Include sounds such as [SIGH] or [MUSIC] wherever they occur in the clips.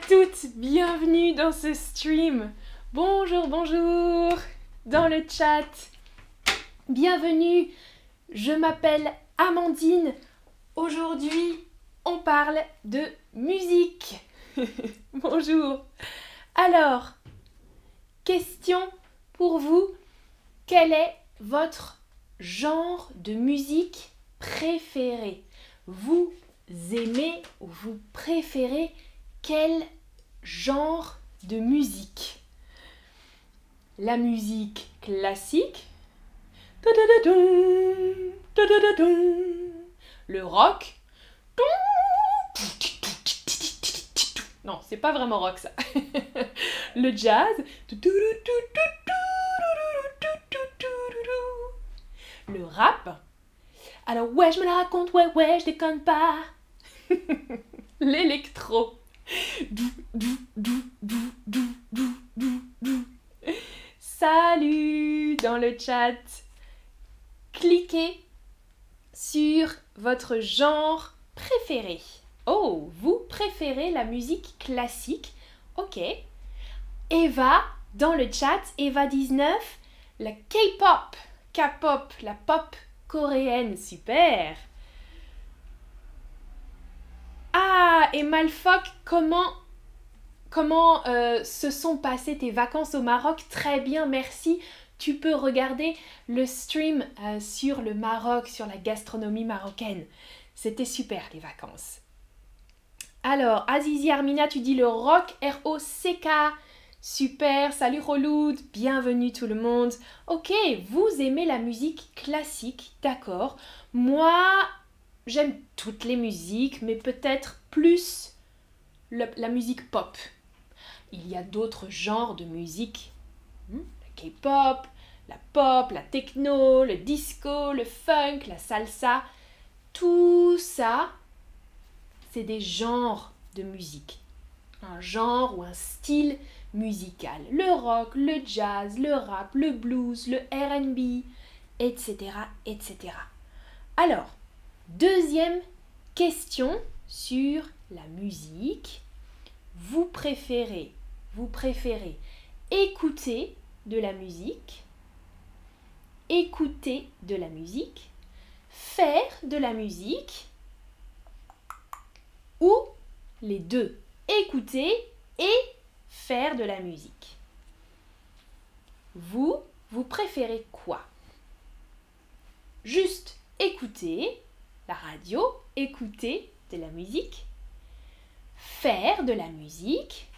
toutes, bienvenue dans ce stream. Bonjour, bonjour dans le chat. Bienvenue, je m'appelle Amandine. Aujourd'hui, on parle de musique. [LAUGHS] bonjour. Alors, question pour vous, quel est votre genre de musique préféré? Vous aimez ou vous préférez quel genre de musique? La musique classique Le rock Non, c'est pas vraiment rock ça. [LAUGHS] Le jazz Le rap alors ouais, je me la raconte, ouais, ouais, je déconne pas. [LAUGHS] L'électro. Salut dans le chat. Cliquez sur votre genre préféré. Oh, vous préférez la musique classique? Ok. Eva dans le chat, Eva19, la K-pop, K-pop, la pop coréenne, super. Ah, et Malfoc, comment comment euh, se sont passées tes vacances au Maroc? Très bien, merci. Tu peux regarder le stream euh, sur le Maroc, sur la gastronomie marocaine. C'était super les vacances. Alors, Azizi Armina, tu dis le rock R-O-C-K. Super, salut Roloud, bienvenue tout le monde. Ok, vous aimez la musique classique, d'accord. Moi, j'aime toutes les musiques, mais peut-être plus la musique pop. Il y a d'autres genres de musique. Hmm, la K-pop, la pop, la techno, le disco, le funk, la salsa. Tout ça, c'est des genres de musique. Un genre ou un style musical. Le rock, le jazz, le rap, le blues, le RB, etc., etc. Alors, deuxième question sur la musique. Vous préférez, vous préférez écouter de la musique, écouter de la musique, faire de la musique ou les deux, écouter et faire de la musique. Vous, vous préférez quoi? Juste écouter la radio, écouter de la musique, faire de la musique,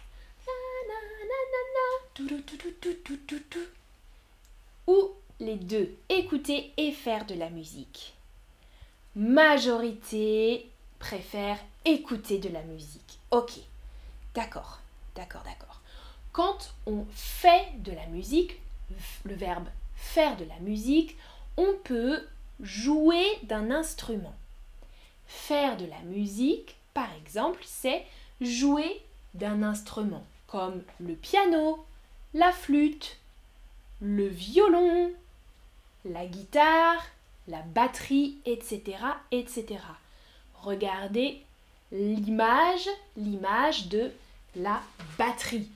ou les deux, écouter et faire de la musique. Majorité préfère écouter de la musique. Ok, d'accord. D'accord, d'accord. Quand on fait de la musique, le verbe faire de la musique, on peut jouer d'un instrument. Faire de la musique, par exemple, c'est jouer d'un instrument, comme le piano, la flûte, le violon, la guitare, la batterie, etc., etc. Regardez l'image, l'image de la batterie.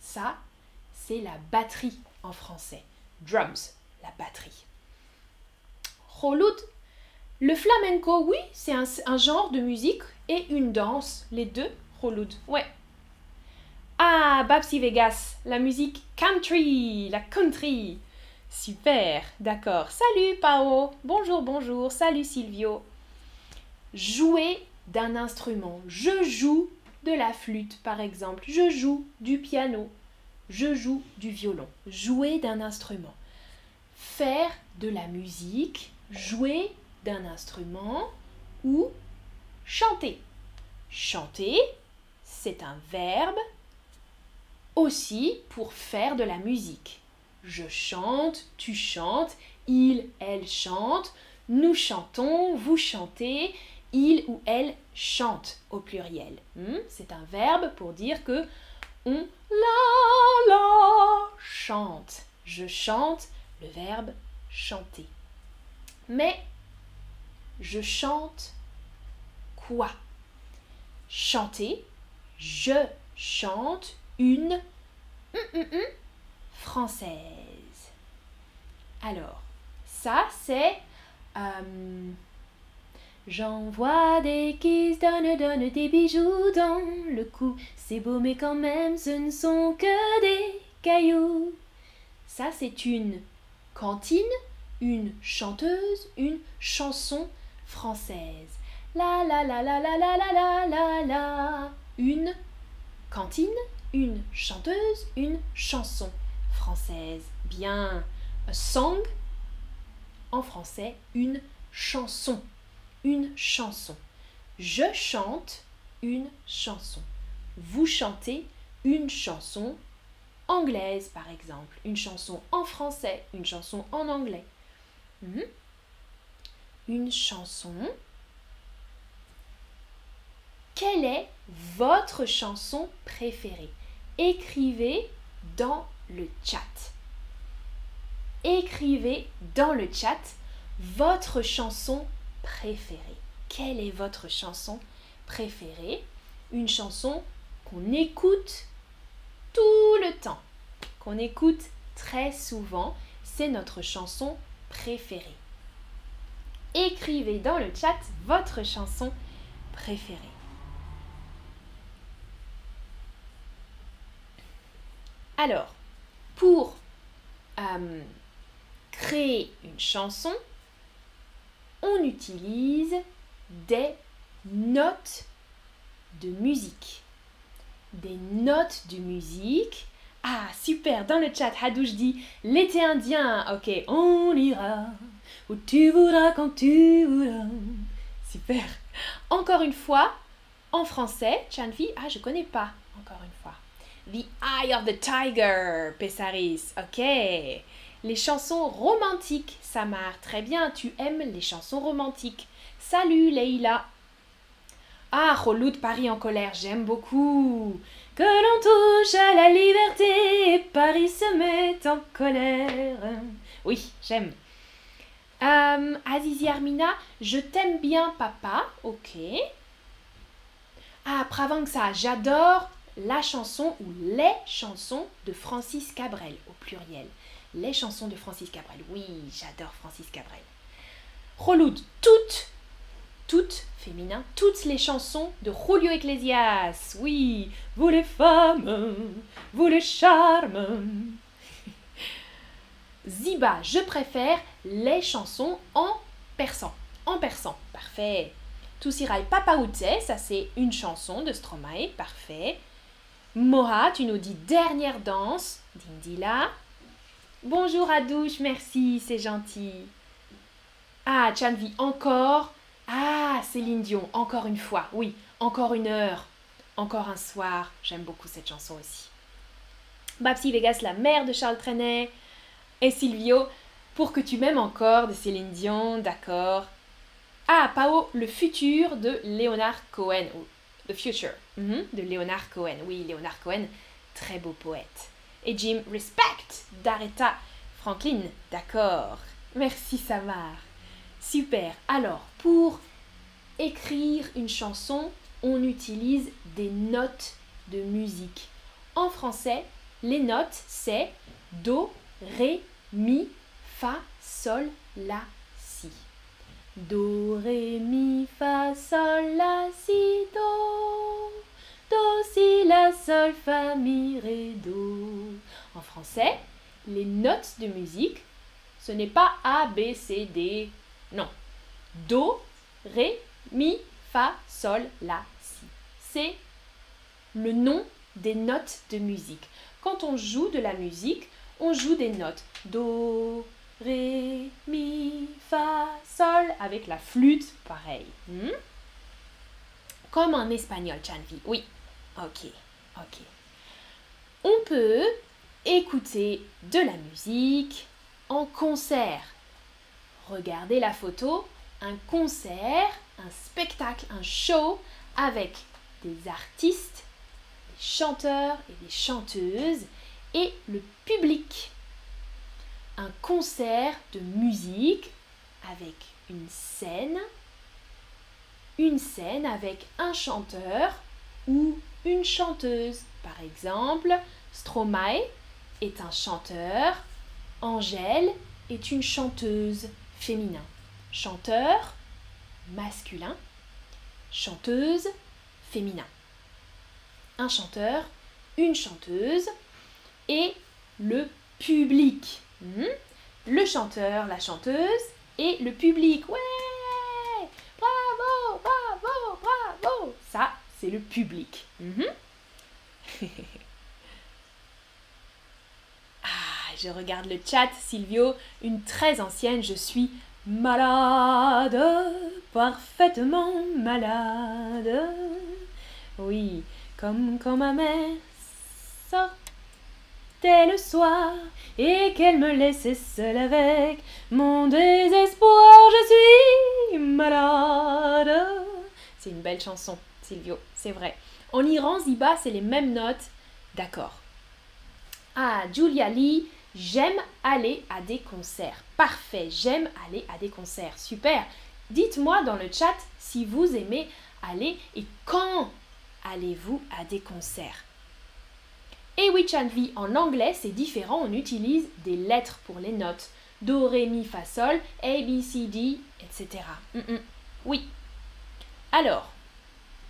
Ça, c'est la batterie en français. Drums, la batterie. Roloud, le flamenco, oui, c'est un, genre de musique et une danse, les deux. Roloud, ouais. Ah, Babsy Vegas, la musique country, la country. Super, d'accord. Salut Pao, bonjour, bonjour, salut Silvio jouer d'un instrument. Je joue de la flûte, par exemple. Je joue du piano. Je joue du violon. Jouer d'un instrument. Faire de la musique, jouer d'un instrument ou chanter. Chanter, c'est un verbe aussi pour faire de la musique. Je chante, tu chantes, il, elle chante, nous chantons, vous chantez, il ou elle chante au pluriel. Hmm? C'est un verbe pour dire que on la la chante. Je chante, le verbe chanter. Mais je chante quoi? Chanter, je chante une hum, hum, hum, française. Alors, ça c'est... Euh, J'en vois des qui se donnent, donnent des bijoux dans le cou. C'est beau, mais quand même, ce ne sont que des cailloux. Ça, c'est une cantine, une chanteuse, une chanson française. La la la la la la la la la la. Une cantine, une chanteuse, une chanson française. Bien. A song, en français, une chanson une chanson. Je chante une chanson. Vous chantez une chanson anglaise, par exemple. Une chanson en français, une chanson en anglais. Mhm. Une chanson. Quelle est votre chanson préférée? Écrivez dans le chat. Écrivez dans le chat votre chanson préférée. Quelle est votre chanson préférée? Une chanson qu'on écoute tout le temps, qu'on écoute très souvent. C'est notre chanson préférée. Écrivez dans le chat votre chanson préférée. Alors, pour euh, créer une chanson, on utilise des notes de musique. Des notes de musique. Ah, super, dans le chat, Hadouche dit l'été indien. Ok, on ira où tu voudras quand tu voudras. Super. Encore une fois, en français, Chanvi, ah, je connais pas. Encore une fois. The Eye of the Tiger, Pessaris. Ok. Les chansons romantiques, Samar. Très bien, tu aimes les chansons romantiques. Salut Leïla. Ah, de Paris en colère, j'aime beaucoup. Que l'on touche à la liberté, Paris se met en colère. Oui, j'aime. Euh, Azizi Armina, je t'aime bien, papa. Ok. Ah, ça, j'adore la chanson ou les chansons de Francis Cabrel au pluriel les chansons de Francis Cabrel. Oui, j'adore Francis Cabrel. Roloud, toutes, toutes, féminin, toutes les chansons de Julio Iglesias. Oui, vous les femmes, vous les charmes. [LAUGHS] Ziba, je préfère les chansons en persan. En persan, parfait. Tusirai Papaoute, ça c'est une chanson de Stromae, parfait. Moha, tu nous dis dernière danse, d'Indila. Bonjour à douche, merci, c'est gentil. Ah, Chanvi, encore? Ah, Céline Dion, encore une fois. Oui, encore une heure. Encore un soir. J'aime beaucoup cette chanson aussi. Babsi Vegas, la mère de Charles Trenet. Et Silvio, pour que tu m'aimes encore de Céline Dion, d'accord. Ah, Pao, le futur de Leonard Cohen. The Future mhm, de Leonard Cohen. Oui, Leonard Cohen, très beau poète et Jim Respect d'Aretha Franklin. D'accord. Merci Samar. Super. Alors, pour écrire une chanson, on utilise des notes de musique. En français, les notes, c'est Do, Ré, Mi, Fa, Sol, La, Si. Do, Ré, Mi, Fa, Sol, La, Si, Do. Do, Si, La, Sol, Fa, Mi, Ré, Do. En français, les notes de musique, ce n'est pas A, B, C, D. Non. Do, Ré, Mi, Fa, Sol, La, Si. C'est le nom des notes de musique. Quand on joue de la musique, on joue des notes. Do, Ré, Mi, Fa, Sol, avec la flûte, pareil. Hmm? Comme en espagnol, Chanvi. Oui. Ok, ok. On peut écouter de la musique en concert. Regardez la photo, un concert, un spectacle, un show avec des artistes, des chanteurs et des chanteuses et le public. Un concert de musique avec une scène, une scène avec un chanteur ou une chanteuse. Par exemple, Stromae est un chanteur, Angèle est une chanteuse féminin. Chanteur masculin, chanteuse féminin. Un chanteur, une chanteuse et le public. Hmm? Le chanteur, la chanteuse et le public. Ouais Bravo, bravo, bravo Ça, c'est le public. Mhm. [LAUGHS] ah, je regarde le chat, Silvio, une très ancienne, je suis malade, parfaitement malade. Oui, comme quand ma mère sortait le soir et qu'elle me laissait seule avec mon désespoir, je suis malade. C'est une belle chanson, Silvio, c'est vrai. En Iran, Ziba, c'est les mêmes notes. D'accord. Ah, Julia Lee, j'aime aller à des concerts. Parfait, j'aime aller à des concerts. Super. Dites-moi dans le chat si vous aimez aller et quand allez-vous à des concerts? Et oui, Chanvi, en anglais, c'est différent, on utilise des lettres pour les notes. Do, Ré, Mi, Fa, Sol, A, B, C, D, etc. Mm, mm. Oui. Alors,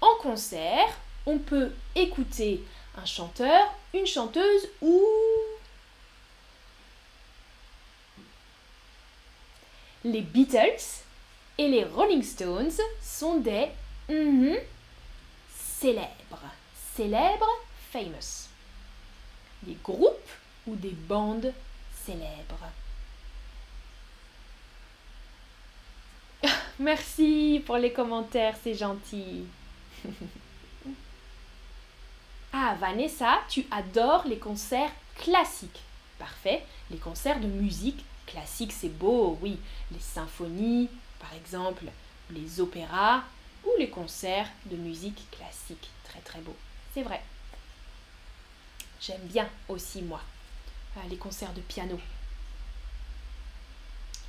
en concert, on peut écouter un chanteur, une chanteuse ou... Les Beatles et les Rolling Stones sont des mm-hmm, célèbres. Célèbres, famous. Des groupes ou des bandes célèbres. [LAUGHS] Merci pour les commentaires, c'est gentil. [LAUGHS] ah, Vanessa, tu adores les concerts classiques. Parfait, les concerts de musique classique, c'est beau, oui. Les symphonies, par exemple, les opéras ou les concerts de musique classique. Très très beau. C'est vrai. J'aime bien aussi, moi, euh, les concerts de piano.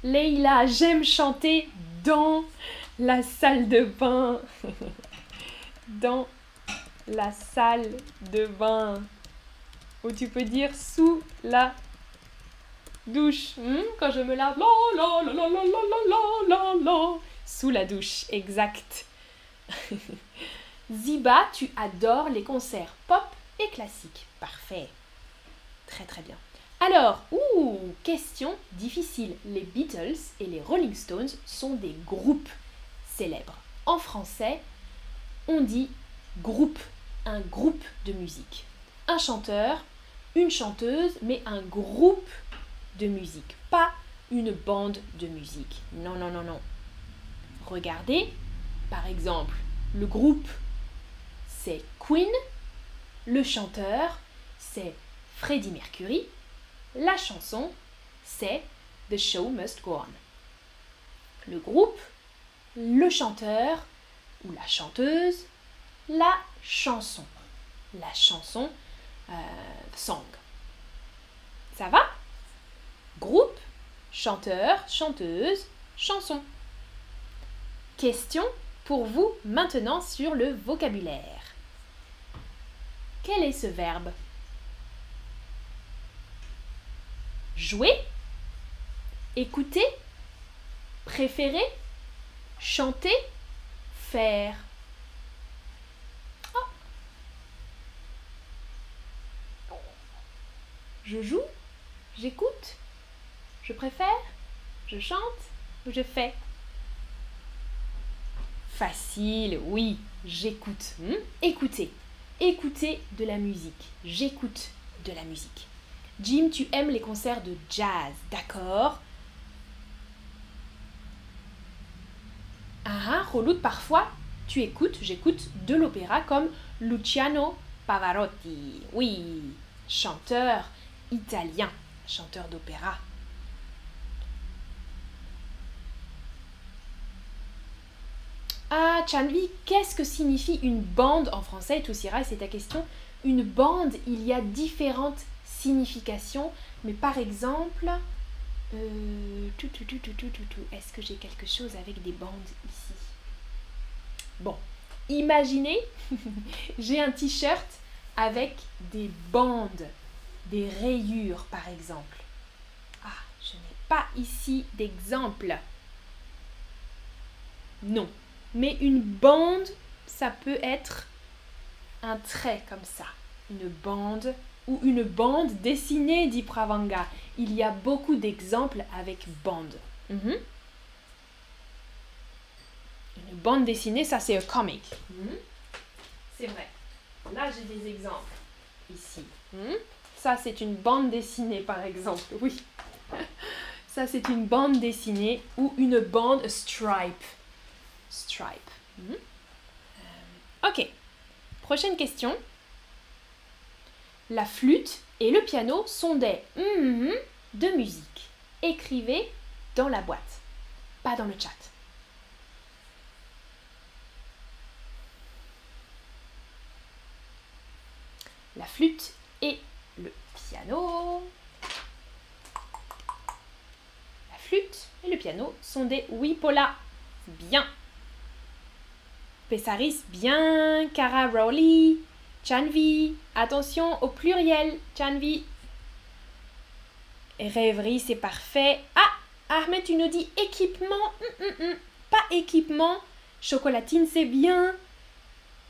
Leïla, j'aime chanter dans la salle de bain. [LAUGHS] dans la salle de bain. Ou tu peux dire sous la douche. Hmm, quand je me lave, la, la, la, sous la douche, exact. [LAUGHS] Ziba, tu adores les concerts pop et classiques. Parfait. Très très bien. Alors, ouh, question difficile. Les Beatles et les Rolling Stones sont des groupes célèbres. En français, on dit groupe, un groupe de musique. Un chanteur, une chanteuse, mais un groupe de musique, pas une bande de musique. Non, non, non, non. Regardez, par exemple, le groupe, c'est Queen, le chanteur, c'est Freddie Mercury, la chanson, c'est The Show Must Go On. Le groupe, le chanteur ou la chanteuse, la chanson. La chanson, euh, song. Ça va? Groupe, chanteur, chanteuse, chanson. Question pour vous maintenant sur le vocabulaire. Quel est ce verbe? Jouer Écouter Préférer Chanter Oh. Je joue J'écoute Je préfère Je chante Ou je fais Facile, oui, j'écoute. Hmm? Écoutez, écoutez de la musique. J'écoute de la musique. Jim, tu aimes les concerts de jazz, d'accord? Ah, Reloute, parfois, tu écoutes, j'écoute de l'opéra comme Luciano Pavarotti. Oui, chanteur italien, chanteur d'opéra. Ah, Chanvi, qu'est-ce que signifie une bande en français? Toussira, c'est ta question. Une bande, il y a différentes signification, mais par exemple, Euh. Est-ce que j'ai quelque chose avec des bandes ici? Bon, imaginez, [LAUGHS] j'ai un t-shirt avec des bandes, des rayures par exemple. Ah, je n'ai pas ici d'exemple. Non, mais une bande, ça peut être un trait comme ça. Une bande ou une bande dessinée, dit Pravanga. Il y a beaucoup d'exemples avec bande. Mhm. Une bande dessinée, ça c'est un comic. Mhm. C'est vrai. Là, j'ai des exemples. Ici. Mhm. Ça, c'est une bande dessinée, par exemple. Oui. [LAUGHS] Ça, c'est une bande dessinée ou une bande stripe. Stripe. Euh, ok. Prochaine question. La flûte et le piano sont des mm-hmm de musique. Écrivez dans la boîte, pas dans le chat. La flûte et le piano. La flûte et le piano sont des oui Paula. Bien. Pessaris, bien. Cara Rowley. Chanvi. Attention au pluriel. Chanvi. Rêverie, c'est parfait. Ah, Ahmed, tu nous dis équipement. Hum, hum, hum. Pas équipement. Chocolatine, c'est bien.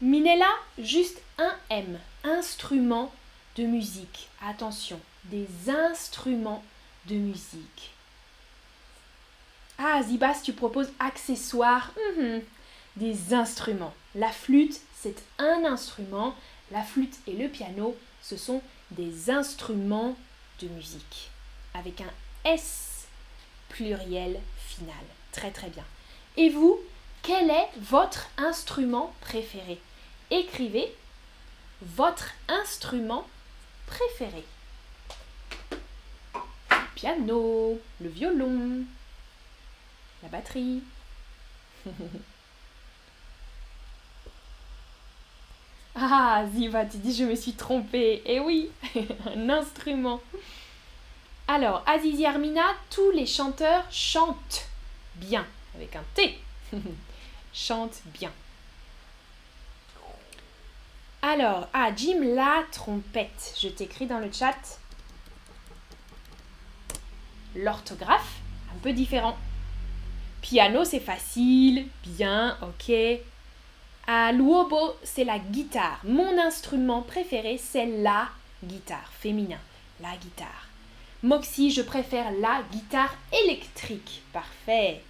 Minella, juste un M. Instrument de musique. Attention, des instruments de musique. Ah, Zibas, tu proposes accessoires. Des instruments. La flûte, c'est un instrument. La flûte et le piano, ce sont des instruments de musique avec un S pluriel final. Très très bien. Et vous, quel est votre instrument préféré? Écrivez votre instrument préféré. Le piano, le violon, la batterie. [LAUGHS] ah, Ziva, tu dis je me suis trompée. Eh oui, [LAUGHS] un instrument. Alors, Azizi Armina, tous les chanteurs chantent bien, avec un T. [LAUGHS] chantent bien. Alors, ah, Jim, la trompette. Je t'écris dans le chat. L'orthographe, un peu différent. Piano, c'est facile, bien, ok. À Luobo, c'est la guitare. Mon instrument préféré, c'est la guitare, féminin, la guitare. Moxie, je préfère la guitare électrique. Parfait.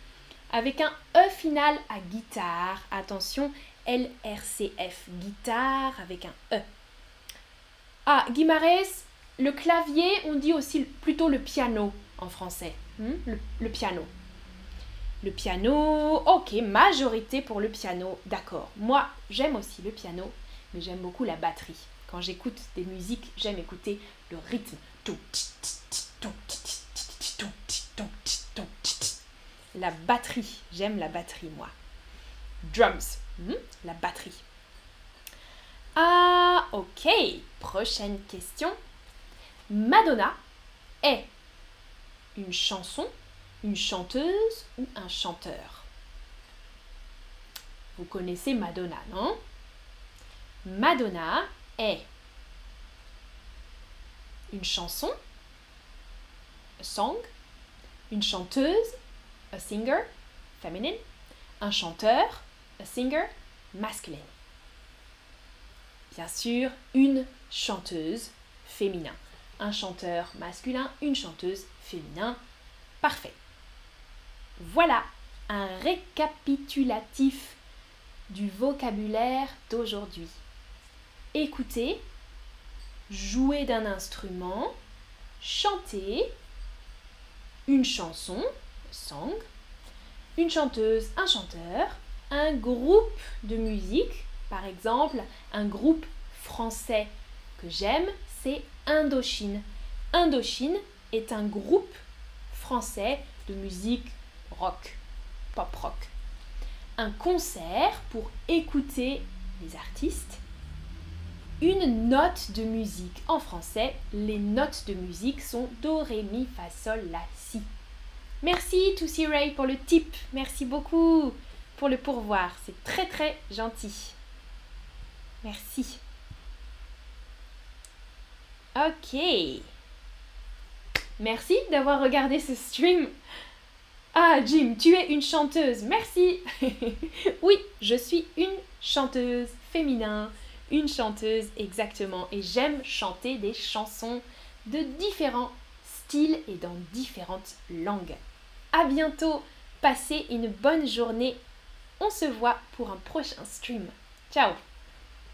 Avec un E final à guitare. Attention, LRCF, guitare avec un E. Ah, Guimarès, le clavier, on dit aussi plutôt le piano en français. Hmm? Le, piano. Le piano, ok, majorité pour le piano, d'accord. Moi, j'aime aussi le piano, mais j'aime beaucoup la batterie. Quand j'écoute des musiques, j'aime écouter le rythme. La batterie, j'aime la batterie moi. Drums, hmm, la batterie. Ah, ok. Prochaine question. Madonna est une chanson, une chanteuse ou un chanteur? Vous connaissez Madonna, non? Madonna est une chanson, a song, une chanteuse, a singer, feminine, un chanteur, a singer, masculine. Bien sûr, une chanteuse, féminin. Un chanteur masculin, une chanteuse féminin. Parfait. Voilà un récapitulatif du vocabulaire d'aujourd'hui. Écoutez jouer d'un instrument, chanter une chanson, song, une chanteuse, un chanteur, un groupe de musique, par exemple un groupe français que j'aime, c'est Indochine. Indochine est un groupe français de musique rock, pop rock. Un concert pour écouter les artistes une note de musique. En français, les notes de musique sont Do, Ré, Mi, Fa, Sol, La, Si. Merci Toussi Ray pour le tip. Merci beaucoup pour le pourvoir. C'est très très gentil. Merci. Ok. Merci d'avoir regardé ce stream. Ah, Jim, tu es une chanteuse. Merci. [LAUGHS] oui, je suis une chanteuse féminin. Une chanteuse, exactement. Et j'aime chanter des chansons de différents styles et dans différentes langues. À bientôt. Passez une bonne journée. On se voit pour un prochain stream. Ciao